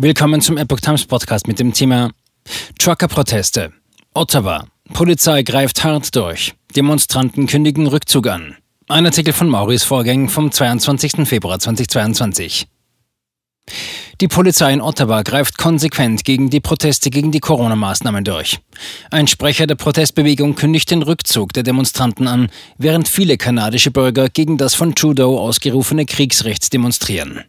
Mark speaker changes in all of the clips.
Speaker 1: Willkommen zum Epoch Times Podcast mit dem Thema Trucker-Proteste. Ottawa. Polizei greift hart durch. Demonstranten kündigen Rückzug an. Ein Artikel von Maurice Vorgäng vom 22. Februar 2022. Die Polizei in Ottawa greift konsequent gegen die Proteste gegen die Corona-Maßnahmen durch. Ein Sprecher der Protestbewegung kündigt den Rückzug der Demonstranten an, während viele kanadische Bürger gegen das von Trudeau ausgerufene Kriegsrecht demonstrieren.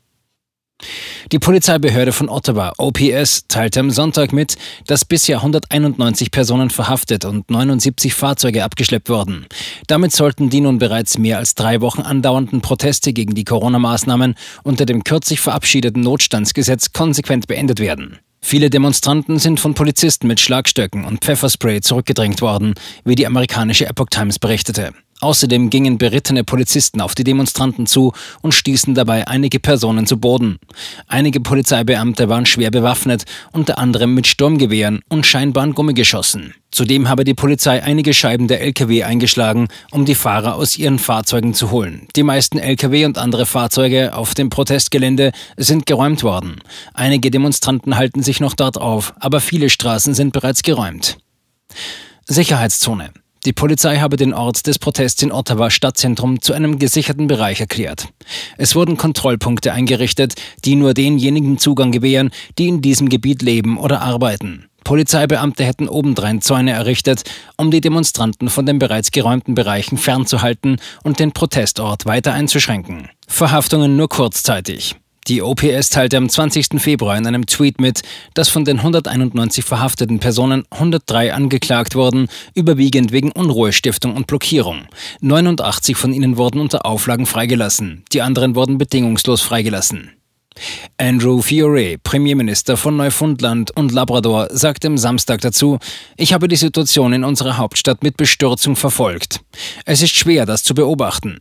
Speaker 1: Die Polizeibehörde von Ottawa, OPS, teilte am Sonntag mit, dass bisher 191 Personen verhaftet und 79 Fahrzeuge abgeschleppt wurden. Damit sollten die nun bereits mehr als drei Wochen andauernden Proteste gegen die Corona-Maßnahmen unter dem kürzlich verabschiedeten Notstandsgesetz konsequent beendet werden. Viele Demonstranten sind von Polizisten mit Schlagstöcken und Pfefferspray zurückgedrängt worden, wie die amerikanische Epoch Times berichtete. Außerdem gingen berittene Polizisten auf die Demonstranten zu und stießen dabei einige Personen zu Boden. Einige Polizeibeamte waren schwer bewaffnet, unter anderem mit Sturmgewehren und scheinbaren Gummigeschossen. Zudem habe die Polizei einige Scheiben der Lkw eingeschlagen, um die Fahrer aus ihren Fahrzeugen zu holen. Die meisten Lkw und andere Fahrzeuge auf dem Protestgelände sind geräumt worden. Einige Demonstranten halten sich noch dort auf, aber viele Straßen sind bereits geräumt. Sicherheitszone. Die Polizei habe den Ort des Protests in Ottawa Stadtzentrum zu einem gesicherten Bereich erklärt. Es wurden Kontrollpunkte eingerichtet, die nur denjenigen Zugang gewähren, die in diesem Gebiet leben oder arbeiten. Polizeibeamte hätten obendrein Zäune errichtet, um die Demonstranten von den bereits geräumten Bereichen fernzuhalten und den Protestort weiter einzuschränken. Verhaftungen nur kurzzeitig. Die OPS teilte am 20. Februar in einem Tweet mit, dass von den 191 verhafteten Personen 103 angeklagt wurden, überwiegend wegen Unruhestiftung und Blockierung. 89 von ihnen wurden unter Auflagen freigelassen, die anderen wurden bedingungslos freigelassen. Andrew Fiore, Premierminister von Neufundland und Labrador, sagte am Samstag dazu, ich habe die Situation in unserer Hauptstadt mit Bestürzung verfolgt. Es ist schwer, das zu beobachten.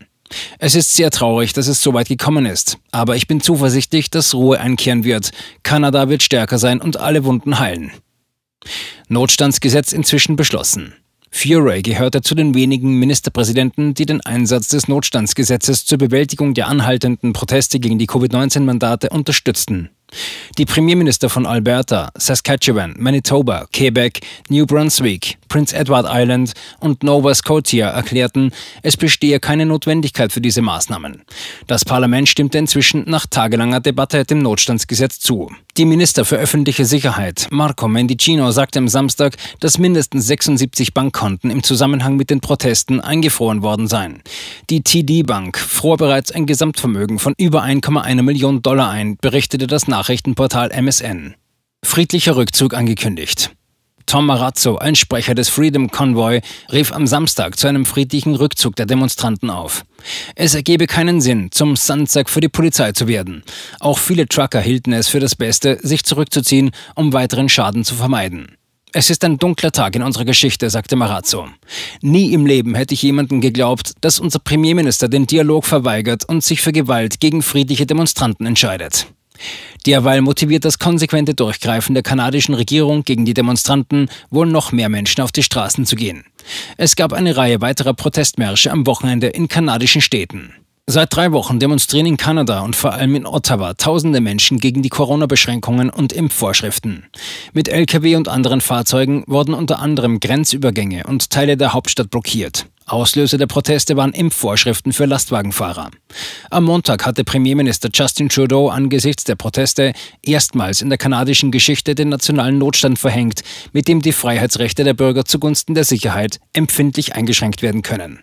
Speaker 1: Es ist sehr traurig, dass es so weit gekommen ist, aber ich bin zuversichtlich, dass Ruhe einkehren wird. Kanada wird stärker sein und alle Wunden heilen. Notstandsgesetz inzwischen beschlossen. Furay gehörte zu den wenigen Ministerpräsidenten, die den Einsatz des Notstandsgesetzes zur Bewältigung der anhaltenden Proteste gegen die Covid-19-Mandate unterstützten. Die Premierminister von Alberta, Saskatchewan, Manitoba, Quebec, New Brunswick, Prince Edward Island und Nova Scotia erklärten, es bestehe keine Notwendigkeit für diese Maßnahmen. Das Parlament stimmte inzwischen nach tagelanger Debatte dem Notstandsgesetz zu. Die Minister für öffentliche Sicherheit, Marco Mendicino, sagte am Samstag, dass mindestens 76 Bankkonten im Zusammenhang mit den Protesten eingefroren worden seien. Die TD Bank fror bereits ein Gesamtvermögen von über 1,1 Million Dollar ein, berichtete das Nachrichtenportal MSN. Friedlicher Rückzug angekündigt. Tom Marazzo, ein Sprecher des Freedom Convoy, rief am Samstag zu einem friedlichen Rückzug der Demonstranten auf. Es ergebe keinen Sinn, zum Sandsack für die Polizei zu werden. Auch viele Trucker hielten es für das Beste, sich zurückzuziehen, um weiteren Schaden zu vermeiden. Es ist ein dunkler Tag in unserer Geschichte, sagte Marazzo. Nie im Leben hätte ich jemanden geglaubt, dass unser Premierminister den Dialog verweigert und sich für Gewalt gegen friedliche Demonstranten entscheidet. Derweil motiviert das konsequente Durchgreifen der kanadischen Regierung gegen die Demonstranten, wohl noch mehr Menschen auf die Straßen zu gehen. Es gab eine Reihe weiterer Protestmärsche am Wochenende in kanadischen Städten. Seit drei Wochen demonstrieren in Kanada und vor allem in Ottawa tausende Menschen gegen die Corona-Beschränkungen und Impfvorschriften. Mit Lkw und anderen Fahrzeugen wurden unter anderem Grenzübergänge und Teile der Hauptstadt blockiert. Auslöser der Proteste waren Impfvorschriften für Lastwagenfahrer. Am Montag hatte Premierminister Justin Trudeau angesichts der Proteste erstmals in der kanadischen Geschichte den nationalen Notstand verhängt, mit dem die Freiheitsrechte der Bürger zugunsten der Sicherheit empfindlich eingeschränkt werden können.